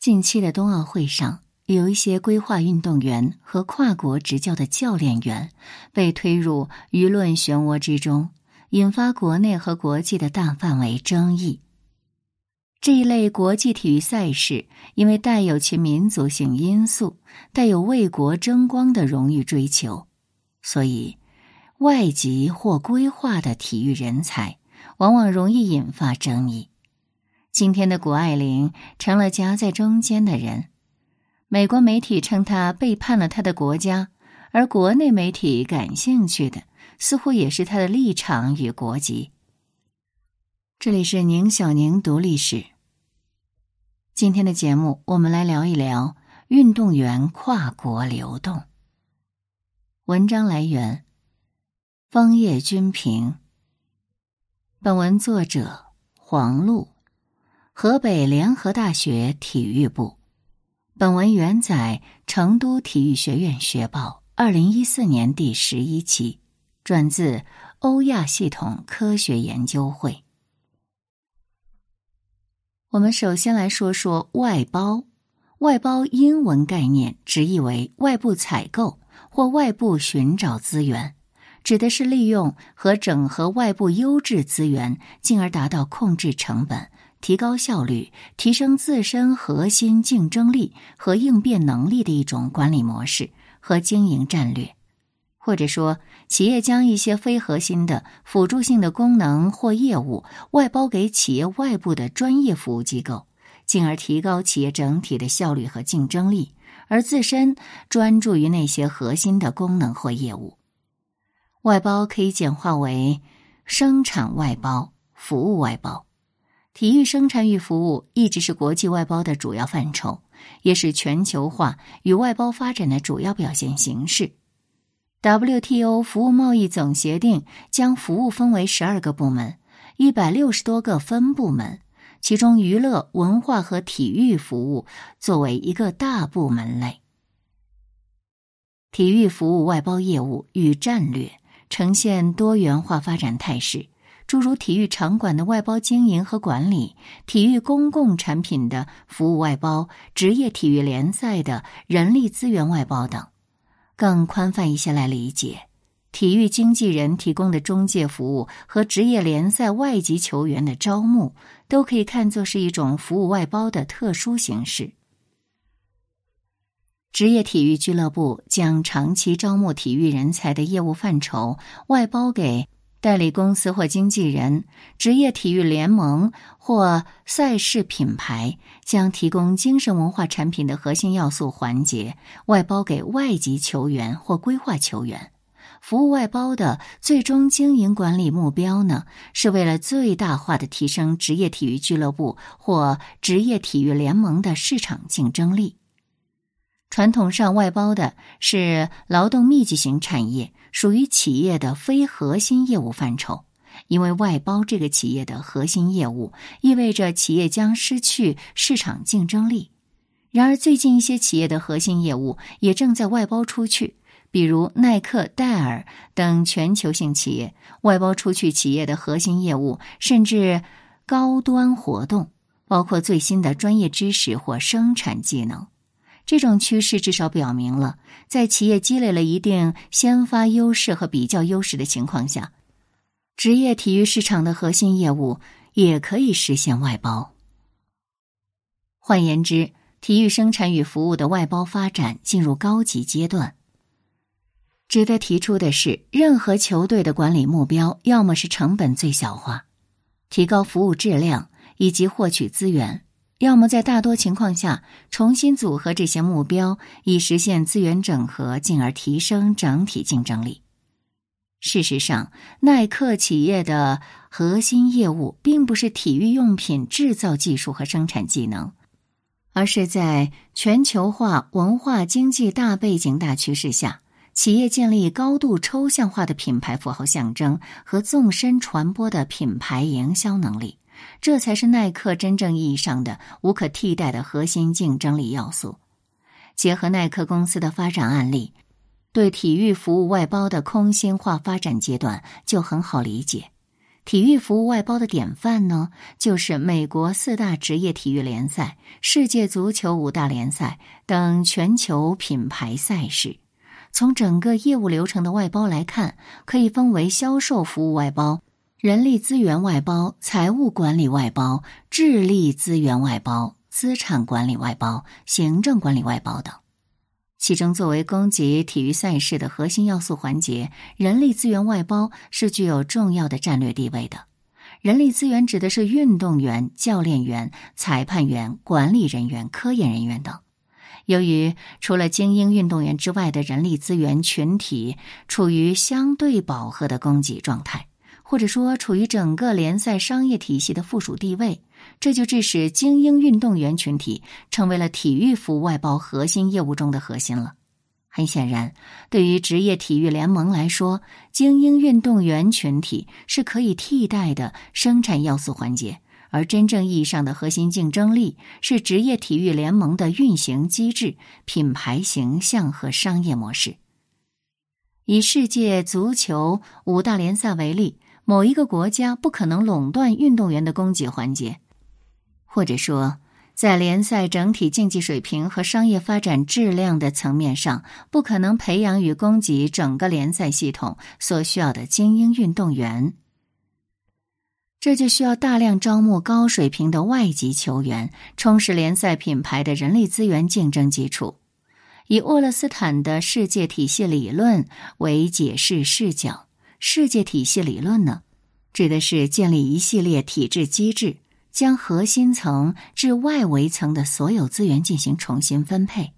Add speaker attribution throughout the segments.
Speaker 1: 近期的冬奥会上，有一些规划运动员和跨国执教的教练员被推入舆论漩涡之中，引发国内和国际的大范围争议。这一类国际体育赛事，因为带有其民族性因素，带有为国争光的荣誉追求，所以外籍或规划的体育人才往往容易引发争议。今天的谷爱凌成了夹在中间的人，美国媒体称她背叛了她的国家，而国内媒体感兴趣的似乎也是她的立场与国籍。这里是宁小宁读历史。今天的节目，我们来聊一聊运动员跨国流动。文章来源：枫叶君评。本文作者黄璐。河北联合大学体育部，本文原载成都体育学院学报二零一四年第十一期，转自欧亚系统科学研究会。我们首先来说说外包。外包英文概念直译为外部采购或外部寻找资源，指的是利用和整合外部优质资源，进而达到控制成本。提高效率、提升自身核心竞争力和应变能力的一种管理模式和经营战略，或者说，企业将一些非核心的辅助性的功能或业务外包给企业外部的专业服务机构，进而提高企业整体的效率和竞争力，而自身专注于那些核心的功能或业务。外包可以简化为生产外包、服务外包。体育生产与服务一直是国际外包的主要范畴，也是全球化与外包发展的主要表现形式。WTO 服务贸易总协定将服务分为十二个部门，一百六十多个分部门，其中娱乐、文化和体育服务作为一个大部门类。体育服务外包业务与战略呈现多元化发展态势。诸如体育场馆的外包经营和管理、体育公共产品的服务外包、职业体育联赛的人力资源外包等，更宽泛一些来理解，体育经纪人提供的中介服务和职业联赛外籍球员的招募，都可以看作是一种服务外包的特殊形式。职业体育俱乐部将长期招募体育人才的业务范畴外包给。代理公司或经纪人、职业体育联盟或赛事品牌将提供精神文化产品的核心要素环节外包给外籍球员或规划球员。服务外包的最终经营管理目标呢，是为了最大化的提升职业体育俱乐部或职业体育联盟的市场竞争力。传统上，外包的是劳动密集型产业。属于企业的非核心业务范畴，因为外包这个企业的核心业务，意味着企业将失去市场竞争力。然而，最近一些企业的核心业务也正在外包出去，比如耐克、戴尔等全球性企业外包出去企业的核心业务，甚至高端活动，包括最新的专业知识或生产技能。这种趋势至少表明了，在企业积累了一定先发优势和比较优势的情况下，职业体育市场的核心业务也可以实现外包。换言之，体育生产与服务的外包发展进入高级阶段。值得提出的是，任何球队的管理目标，要么是成本最小化，提高服务质量以及获取资源。要么在大多情况下重新组合这些目标，以实现资源整合，进而提升整体竞争力。事实上，耐克企业的核心业务并不是体育用品制造技术和生产技能，而是在全球化文化经济大背景大趋势下，企业建立高度抽象化的品牌符号象征和纵深传播的品牌营销能力。这才是耐克真正意义上的无可替代的核心竞争力要素。结合耐克公司的发展案例，对体育服务外包的空心化发展阶段就很好理解。体育服务外包的典范呢，就是美国四大职业体育联赛、世界足球五大联赛等全球品牌赛事。从整个业务流程的外包来看，可以分为销售服务外包、人力资源外包、财务管理外包、智力资源外包、资产管理外包、行政管理外包等。其中，作为供给体育赛事的核心要素环节，人力资源外包是具有重要的战略地位的。人力资源指的是运动员、教练员、裁判员、管理人员、科研人员等。由于除了精英运动员之外的人力资源群体处于相对饱和的供给状态，或者说处于整个联赛商业体系的附属地位。这就致使精英运动员群体成为了体育服务外包核心业务中的核心了。很显然，对于职业体育联盟来说，精英运动员群体是可以替代的生产要素环节，而真正意义上的核心竞争力是职业体育联盟的运行机制、品牌形象和商业模式。以世界足球五大联赛为例，某一个国家不可能垄断运动员的供给环节。或者说，在联赛整体竞技水平和商业发展质量的层面上，不可能培养与供给整个联赛系统所需要的精英运动员。这就需要大量招募高水平的外籍球员，充实联赛品牌的人力资源竞争基础。以沃勒斯坦的世界体系理论为解释视角，世界体系理论呢，指的是建立一系列体制机制。将核心层至外围层的所有资源进行重新分配。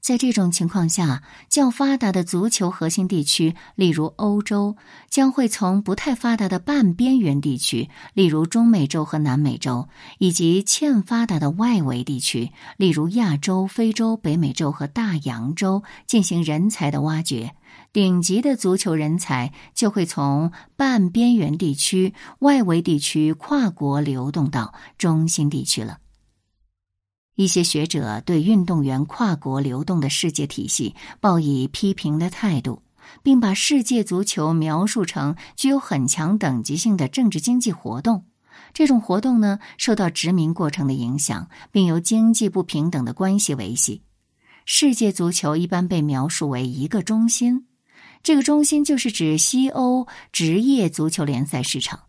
Speaker 1: 在这种情况下，较发达的足球核心地区，例如欧洲，将会从不太发达的半边缘地区，例如中美洲和南美洲，以及欠发达的外围地区，例如亚洲、非洲、北美洲和大洋洲，进行人才的挖掘。顶级的足球人才就会从半边缘地区、外围地区跨国流动到中心地区了。一些学者对运动员跨国流动的世界体系抱以批评的态度，并把世界足球描述成具有很强等级性的政治经济活动。这种活动呢，受到殖民过程的影响，并由经济不平等的关系维系。世界足球一般被描述为一个中心。这个中心就是指西欧职业足球联赛市场。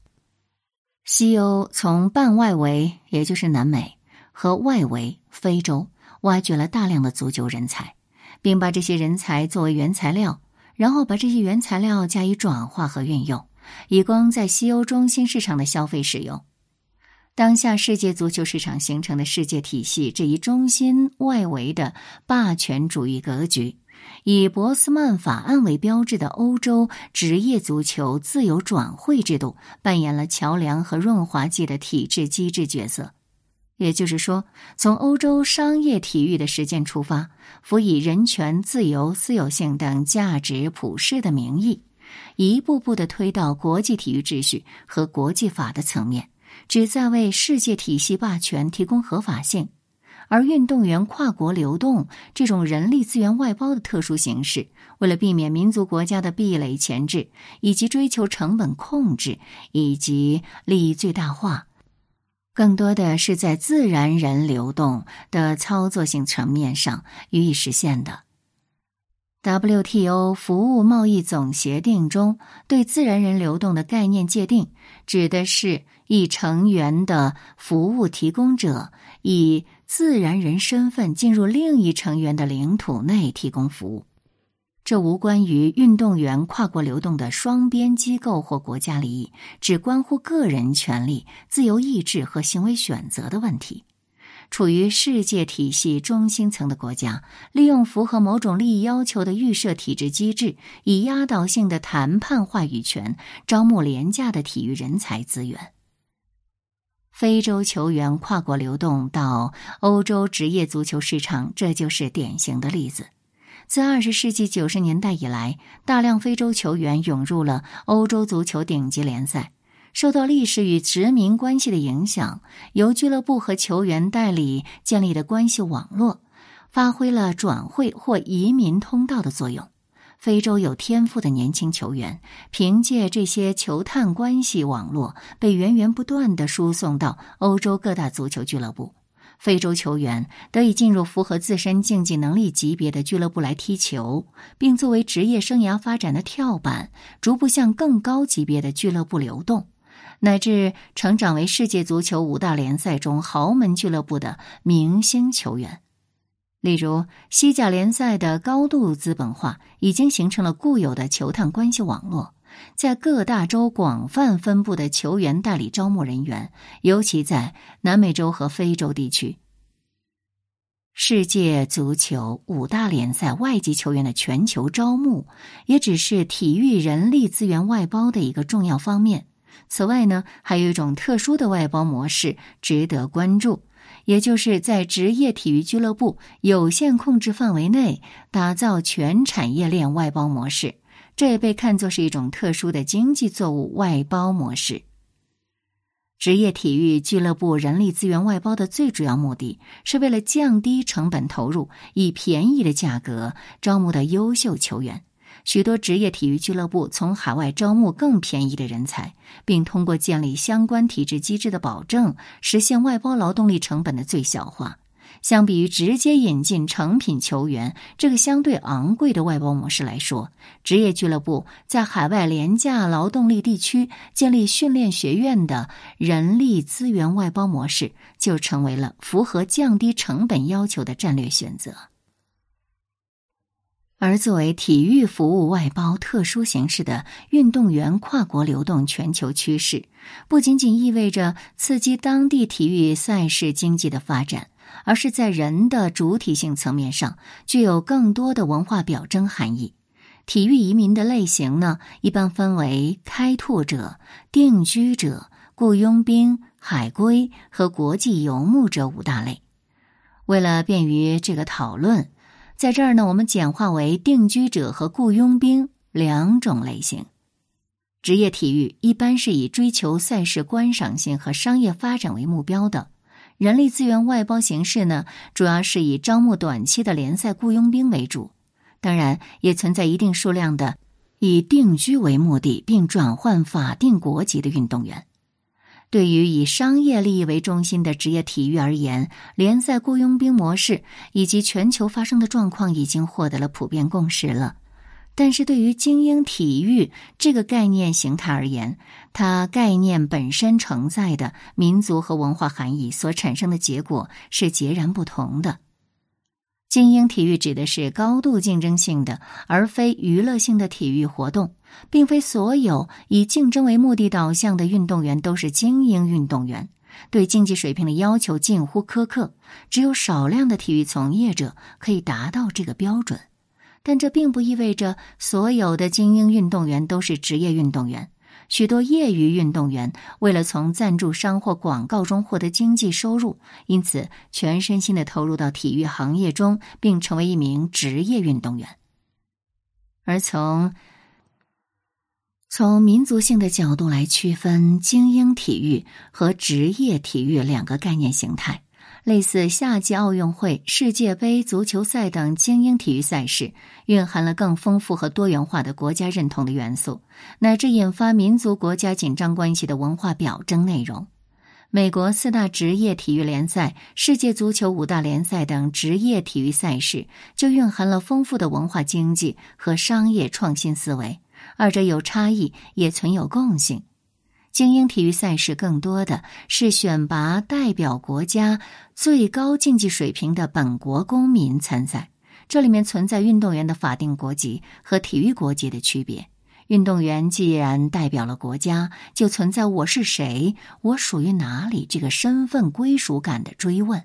Speaker 1: 西欧从半外围，也就是南美和外围非洲，挖掘了大量的足球人才，并把这些人才作为原材料，然后把这些原材料加以转化和运用，以供在西欧中心市场的消费使用。当下世界足球市场形成的世界体系这一中心外围的霸权主义格局。以博斯曼法案为标志的欧洲职业足球自由转会制度扮演了桥梁和润滑剂的体制机制角色。也就是说，从欧洲商业体育的实践出发，辅以人权、自由、私有性等价值普世的名义，一步步的推到国际体育秩序和国际法的层面，旨在为世界体系霸权提供合法性。而运动员跨国流动这种人力资源外包的特殊形式，为了避免民族国家的壁垒前置，以及追求成本控制以及利益最大化，更多的是在自然人流动的操作性层面上予以实现的。WTO 服务贸易总协定中对自然人流动的概念界定，指的是一成员的服务提供者以。自然人身份进入另一成员的领土内提供服务，这无关于运动员跨国流动的双边机构或国家利益，只关乎个人权利、自由意志和行为选择的问题。处于世界体系中心层的国家，利用符合某种利益要求的预设体制机制，以压倒性的谈判话语权，招募廉价的体育人才资源。非洲球员跨国流动到欧洲职业足球市场，这就是典型的例子。自二十世纪九十年代以来，大量非洲球员涌入了欧洲足球顶级联赛。受到历史与殖民关系的影响，由俱乐部和球员代理建立的关系网络，发挥了转会或移民通道的作用。非洲有天赋的年轻球员，凭借这些球探关系网络，被源源不断的输送到欧洲各大足球俱乐部。非洲球员得以进入符合自身竞技能力级别的俱乐部来踢球，并作为职业生涯发展的跳板，逐步向更高级别的俱乐部流动，乃至成长为世界足球五大联赛中豪门俱乐部的明星球员。例如，西甲联赛的高度资本化已经形成了固有的球探关系网络。在各大洲广泛分布的球员代理招募人员，尤其在南美洲和非洲地区。世界足球五大联赛外籍球员的全球招募，也只是体育人力资源外包的一个重要方面。此外呢，还有一种特殊的外包模式值得关注，也就是在职业体育俱乐部有限控制范围内打造全产业链外包模式。这也被看作是一种特殊的经济作物外包模式。职业体育俱乐部人力资源外包的最主要目的是为了降低成本投入，以便宜的价格招募到优秀球员。许多职业体育俱乐部从海外招募更便宜的人才，并通过建立相关体制机制的保证，实现外包劳动力成本的最小化。相比于直接引进成品球员这个相对昂贵的外包模式来说，职业俱乐部在海外廉价劳动力地区建立训练学院的人力资源外包模式，就成为了符合降低成本要求的战略选择。而作为体育服务外包特殊形式的运动员跨国流动全球趋势，不仅仅意味着刺激当地体育赛事经济的发展。而是在人的主体性层面上具有更多的文化表征含义。体育移民的类型呢，一般分为开拓者、定居者、雇佣兵、海归和国际游牧者五大类。为了便于这个讨论，在这儿呢，我们简化为定居者和雇佣兵两种类型。职业体育一般是以追求赛事观赏性和商业发展为目标的。人力资源外包形式呢，主要是以招募短期的联赛雇佣兵为主，当然也存在一定数量的以定居为目的并转换法定国籍的运动员。对于以商业利益为中心的职业体育而言，联赛雇佣兵模式以及全球发生的状况已经获得了普遍共识了。但是对于精英体育这个概念形态而言，它概念本身承载的民族和文化含义所产生的结果是截然不同的。精英体育指的是高度竞争性的，而非娱乐性的体育活动，并非所有以竞争为目的导向的运动员都是精英运动员。对竞技水平的要求近乎苛刻，只有少量的体育从业者可以达到这个标准。但这并不意味着所有的精英运动员都是职业运动员。许多业余运动员为了从赞助商或广告中获得经济收入，因此全身心的投入到体育行业中，并成为一名职业运动员。而从从民族性的角度来区分精英体育和职业体育两个概念形态。类似夏季奥运会、世界杯、足球赛等精英体育赛事，蕴含了更丰富和多元化的国家认同的元素，乃至引发民族国家紧张关系的文化表征内容。美国四大职业体育联赛、世界足球五大联赛等职业体育赛事，就蕴含了丰富的文化经济和商业创新思维，二者有差异，也存有共性。精英体育赛事更多的是选拔代表国家最高竞技水平的本国公民参赛，这里面存在运动员的法定国籍和体育国籍的区别。运动员既然代表了国家，就存在“我是谁，我属于哪里”这个身份归属感的追问。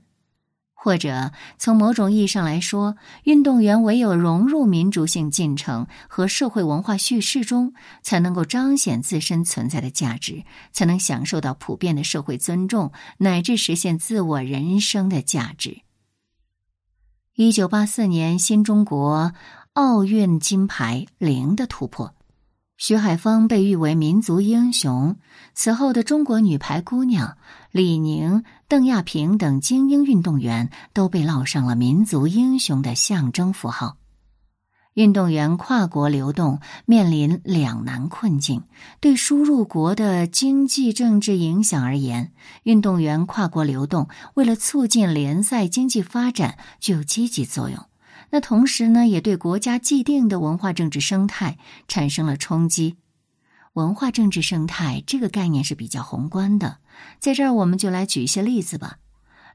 Speaker 1: 或者从某种意义上来说，运动员唯有融入民主性进程和社会文化叙事中，才能够彰显自身存在的价值，才能享受到普遍的社会尊重，乃至实现自我人生的价值。一九八四年，新中国奥运金牌零的突破。徐海峰被誉为民族英雄。此后的中国女排姑娘李宁、邓亚萍等精英运动员都被烙上了民族英雄的象征符号。运动员跨国流动面临两难困境。对输入国的经济政治影响而言，运动员跨国流动为了促进联赛经济发展具有积极作用。那同时呢，也对国家既定的文化政治生态产生了冲击。文化政治生态这个概念是比较宏观的，在这儿我们就来举一些例子吧。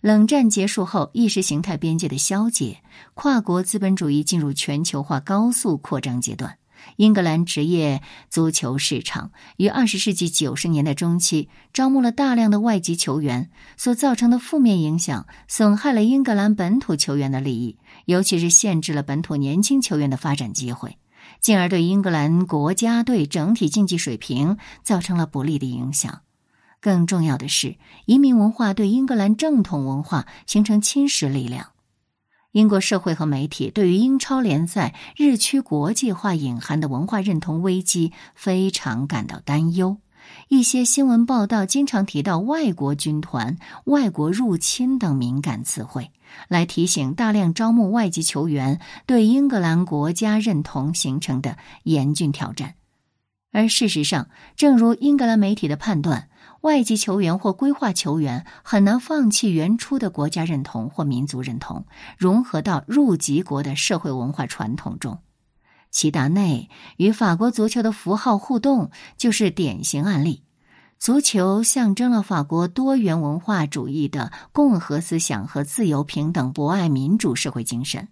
Speaker 1: 冷战结束后，意识形态边界的消解，跨国资本主义进入全球化高速扩张阶段。英格兰职业足球市场于二十世纪九十年代中期招募了大量的外籍球员，所造成的负面影响损害了英格兰本土球员的利益，尤其是限制了本土年轻球员的发展机会，进而对英格兰国家队整体竞技水平造成了不利的影响。更重要的是，移民文化对英格兰正统文化形成侵蚀力量。英国社会和媒体对于英超联赛日趋国际化隐含的文化认同危机非常感到担忧。一些新闻报道经常提到“外国军团”“外国入侵”等敏感词汇，来提醒大量招募外籍球员对英格兰国家认同形成的严峻挑战。而事实上，正如英格兰媒体的判断。外籍球员或规划球员很难放弃原初的国家认同或民族认同，融合到入籍国的社会文化传统中。齐达内与法国足球的符号互动就是典型案例。足球象征了法国多元文化主义的共和思想和自由、平等、博爱、民主社会精神。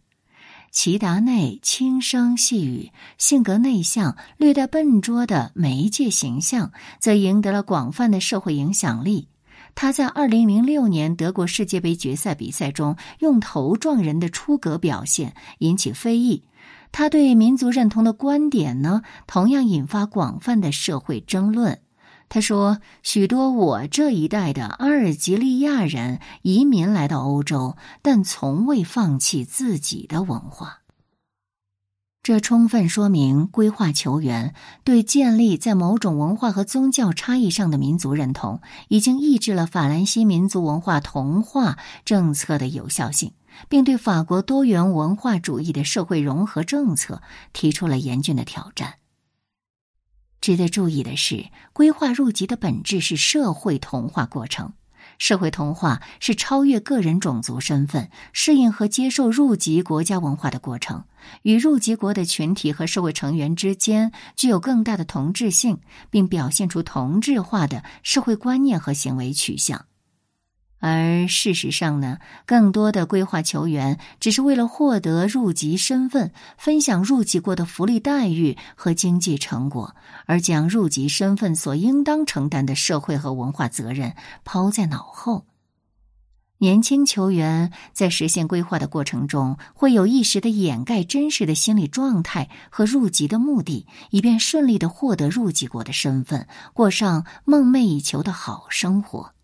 Speaker 1: 齐达内轻声细语，性格内向、略带笨拙的媒介形象，则赢得了广泛的社会影响力。他在二零零六年德国世界杯决赛比赛中用头撞人的出格表现引起非议。他对民族认同的观点呢，同样引发广泛的社会争论。他说：“许多我这一代的阿尔及利亚人移民来到欧洲，但从未放弃自己的文化。这充分说明，规划球员对建立在某种文化和宗教差异上的民族认同，已经抑制了法兰西民族文化同化政策的有效性，并对法国多元文化主义的社会融合政策提出了严峻的挑战。”值得注意的是，规划入籍的本质是社会同化过程。社会同化是超越个人种族身份、适应和接受入籍国家文化的过程，与入籍国的群体和社会成员之间具有更大的同质性，并表现出同质化的社会观念和行为取向。而事实上呢，更多的规划球员只是为了获得入籍身份，分享入籍过的福利待遇和经济成果，而将入籍身份所应当承担的社会和文化责任抛在脑后。年轻球员在实现规划的过程中，会有意识的掩盖真实的心理状态和入籍的目的，以便顺利的获得入籍国的身份，过上梦寐以求的好生活。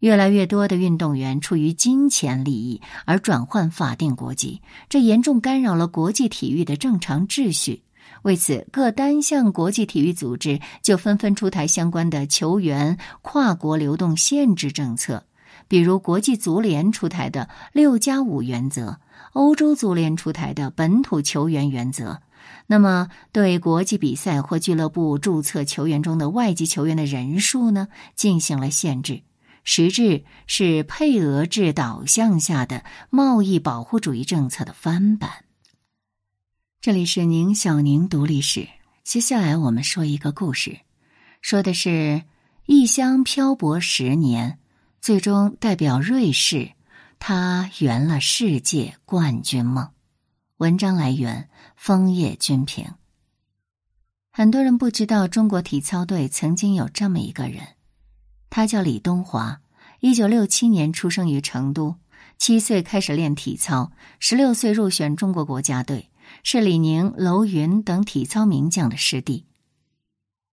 Speaker 1: 越来越多的运动员出于金钱利益而转换法定国籍，这严重干扰了国际体育的正常秩序。为此，各单项国际体育组织就纷纷出台相关的球员跨国流动限制政策，比如国际足联出台的“六加五”原则，欧洲足联出台的“本土球员原则”。那么，对国际比赛或俱乐部注册球员中的外籍球员的人数呢，进行了限制。实质是配额制导向下的贸易保护主义政策的翻版。这里是宁小宁读历史，接下来我们说一个故事，说的是异乡漂泊十年，最终代表瑞士，他圆了世界冠军梦。文章来源：枫叶君评。很多人不知道，中国体操队曾经有这么一个人。他叫李东华，一九六七年出生于成都，七岁开始练体操，十六岁入选中国国家队，是李宁、楼云等体操名将的师弟。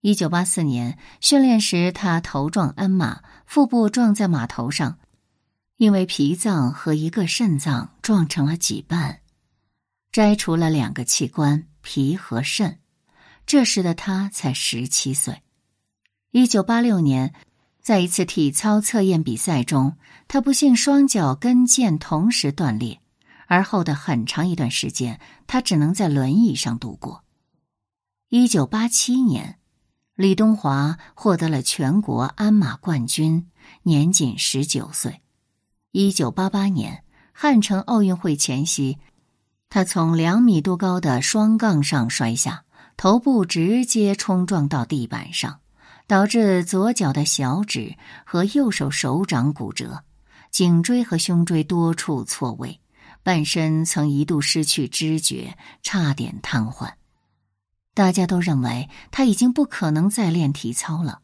Speaker 1: 一九八四年训练时，他头撞鞍马，腹部撞在马头上，因为脾脏和一个肾脏撞成了几瓣，摘除了两个器官脾和肾。这时的他才十七岁。一九八六年。在一次体操测验比赛中，他不幸双脚跟腱同时断裂，而后的很长一段时间，他只能在轮椅上度过。一九八七年，李东华获得了全国鞍马冠军，年仅十九岁。一九八八年，汉城奥运会前夕，他从两米多高的双杠上摔下，头部直接冲撞到地板上，导致左脚的小指和右手手掌骨折，颈椎和胸椎多处错位，半身曾一度失去知觉，差点瘫痪。大家都认为他已经不可能再练体操了。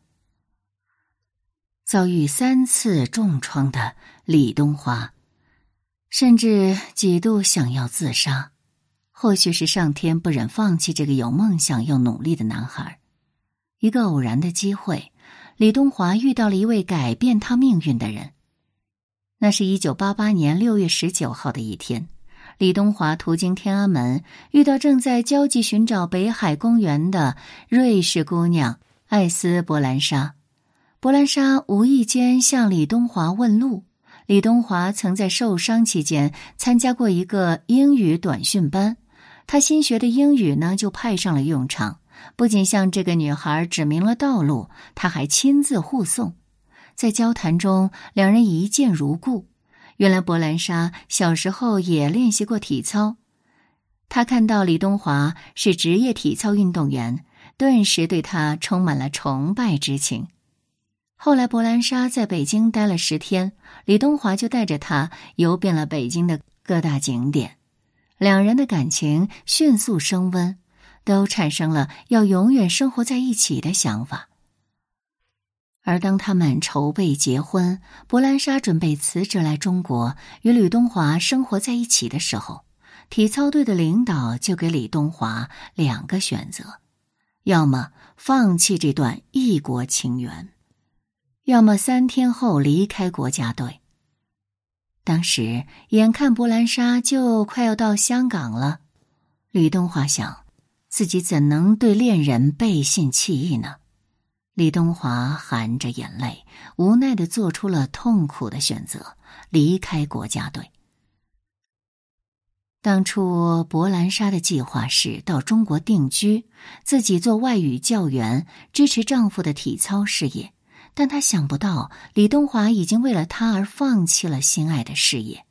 Speaker 1: 遭遇三次重创的李东华，甚至几度想要自杀。或许是上天不忍放弃这个有梦想又努力的男孩。一个偶然的机会，李东华遇到了一位改变他命运的人。那是一九八八年六月十九号的一天，李东华途经天安门，遇到正在焦急寻找北海公园的瑞士姑娘艾斯·伯兰莎。伯兰莎无意间向李东华问路。李东华曾在受伤期间参加过一个英语短训班，他新学的英语呢就派上了用场。不仅向这个女孩指明了道路，他还亲自护送。在交谈中，两人一见如故。原来伯兰莎小时候也练习过体操，他看到李东华是职业体操运动员，顿时对他充满了崇拜之情。后来，伯兰莎在北京待了十天，李东华就带着她游遍了北京的各大景点，两人的感情迅速升温，都产生了要永远生活在一起的想法。而当他们筹备结婚，伯兰莎准备辞职来中国与李东华生活在一起的时候，体操队的领导就给李东华两个选择：要么放弃这段异国情缘。要么三天后离开国家队。当时眼看博兰莎就快要到香港了，李东华想，自己怎能对恋人背信弃义呢？李东华含着眼泪，无奈的做出了痛苦的选择，离开国家队。当初博兰莎的计划是到中国定居，自己做外语教员，支持丈夫的体操事业。但她想不到，李东华已经为了她而放弃了心爱的事业，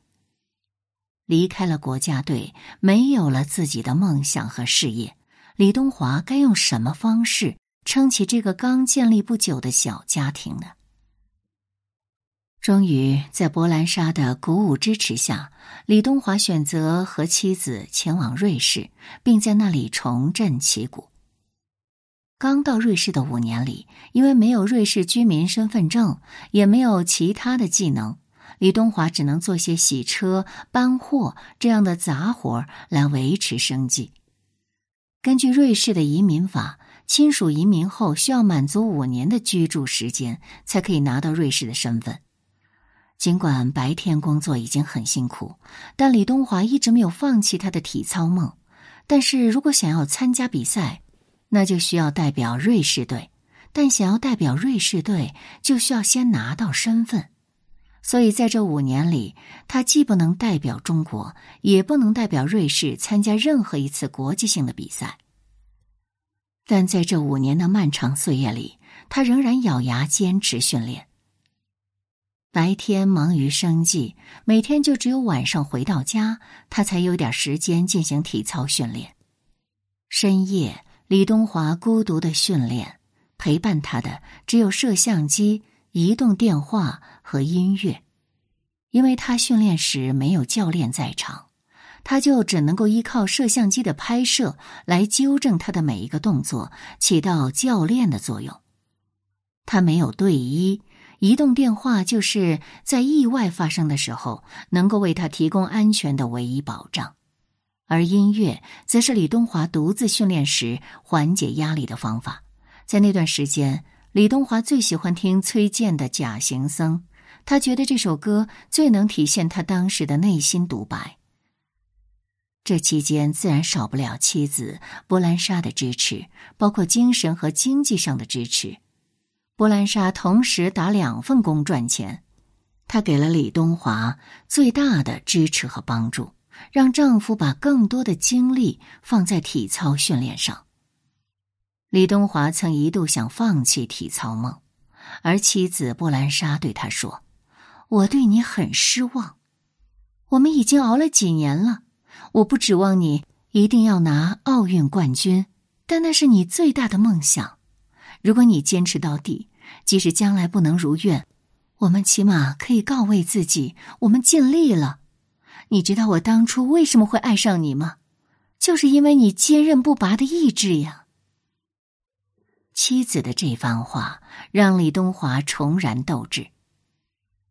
Speaker 1: 离开了国家队，没有了自己的梦想和事业。李东华该用什么方式撑起这个刚建立不久的小家庭呢？终于，在博兰莎的鼓舞支持下，李东华选择和妻子前往瑞士，并在那里重振旗鼓。刚到瑞士的五年里，因为没有瑞士居民身份证，也没有其他的技能，李东华只能做些洗车、搬货这样的杂活来维持生计。根据瑞士的移民法，亲属移民后需要满足五年的居住时间，才可以拿到瑞士的身份。尽管白天工作已经很辛苦，但李东华一直没有放弃他的体操梦。但是如果想要参加比赛，那就需要代表瑞士队，但想要代表瑞士队，就需要先拿到身份。所以在这五年里，他既不能代表中国，也不能代表瑞士参加任何一次国际性的比赛。但在这五年的漫长岁月里，他仍然咬牙坚持训练。白天忙于生计，每天就只有晚上回到家，他才有点时间进行体操训练。深夜。李东华孤独的训练，陪伴他的只有摄像机、移动电话和音乐。因为他训练时没有教练在场，他就只能够依靠摄像机的拍摄来纠正他的每一个动作，起到教练的作用。他没有队医，移动电话就是在意外发生的时候能够为他提供安全的唯一保障。而音乐则是李东华独自训练时缓解压力的方法。在那段时间，李东华最喜欢听崔健的《假行僧》，他觉得这首歌最能体现他当时的内心独白。这期间自然少不了妻子波兰莎的支持，包括精神和经济上的支持。波兰莎同时打两份工赚钱，她给了李东华最大的支持和帮助。让丈夫把更多的精力放在体操训练上。李东华曾一度想放弃体操梦，而妻子布兰莎对他说：“我对你很失望，我们已经熬了几年了。我不指望你一定要拿奥运冠军，但那是你最大的梦想。如果你坚持到底，即使将来不能如愿，我们起码可以告慰自己，我们尽力了。你知道我当初为什么会爱上你吗？就是因为你坚韧不拔的意志呀。”妻子的这番话让李东华重燃斗志。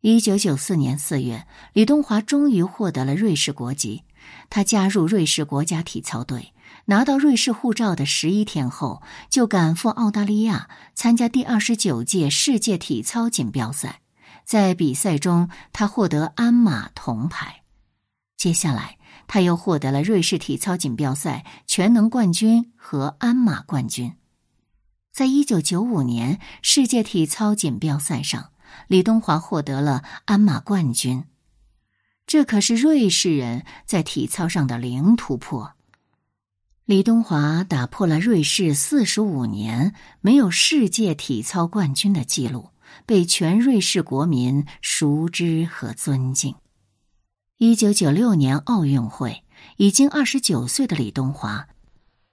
Speaker 1: 一九九四年四月，李东华终于获得了瑞士国籍。他加入瑞士国家体操队，拿到瑞士护照的十一天后，就赶赴澳大利亚参加第二十九届世界体操锦标赛。在比赛中，他获得鞍马铜牌。接下来，他又获得了瑞士体操锦标赛全能冠军和鞍马冠军。在一九九五年世界体操锦标赛上，李东华获得了鞍马冠军，这可是瑞士人在体操上的零突破。李东华打破了瑞士四十五年没有世界体操冠军的记录，被全瑞士国民熟知和尊敬。一九九六年奥运会，已经二十九岁的李东华。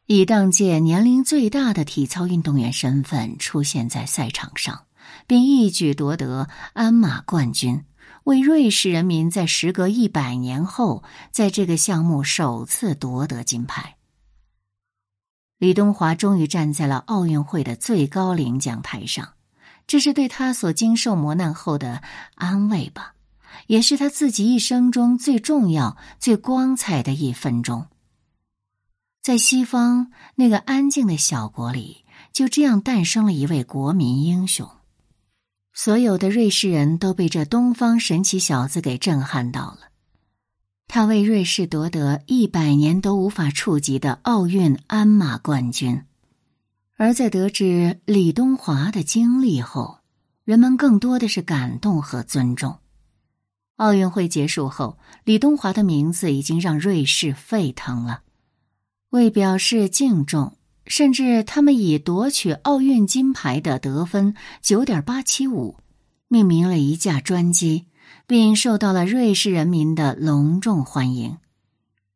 Speaker 1: 以当届年龄最大的体操运动员身份出现在赛场上，并一举夺得鞍马冠军，为瑞士人民在时隔一百年后在这个项目首次夺得金牌。李东华终于站在了奥运会的最高领奖台上，这是对他所经受磨难后的安慰吧，也是他自己一生中最重要、最光彩的一分钟。在西方那个安静的小国里，就这样诞生了一位国民英雄。所有的瑞士人都被这东方神奇小子给震撼到了。他为瑞士夺得一百年都无法触及的奥运鞍马冠军。而在得知李东华的经历后，人们更多的是感动和尊重。奥运会结束后，李东华的名字已经让瑞士沸腾了。为表示敬重，甚至他们以夺取奥运金牌的得分九点八七五，命名了一架专机，并受到了瑞士人民的隆重欢迎。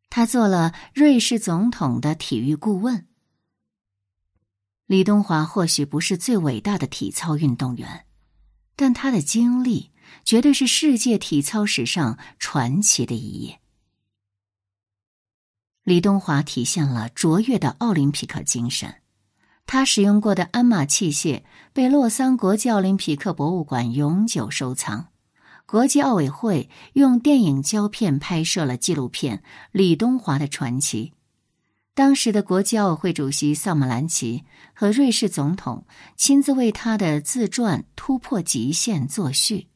Speaker 1: 他做了瑞士总统的体育顾问。李东华或许不是最伟大的体操运动员，但他的经历绝对是世界体操史上传奇的一页。李东华体现了卓越的奥林匹克精神。他使用过的鞍马器械被洛桑国际奥林匹克博物馆永久收藏。国际奥委会用电影胶片拍摄了纪录片《李东华的传奇》。当时的国际奥委会主席萨马兰奇和瑞士总统亲自为他的自传《突破极限》作序。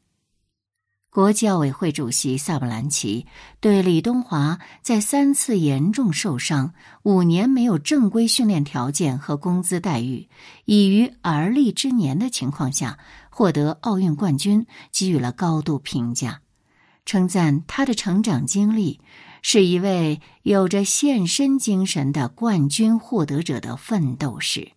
Speaker 1: 国际奥委会主席萨布兰奇对李东华在三次严重受伤、五年没有正规训练条件和工资待遇，已于而立之年的情况下获得奥运冠军给予了高度评价，称赞他的成长经历是一位有着献身精神的冠军获得者的奋斗史。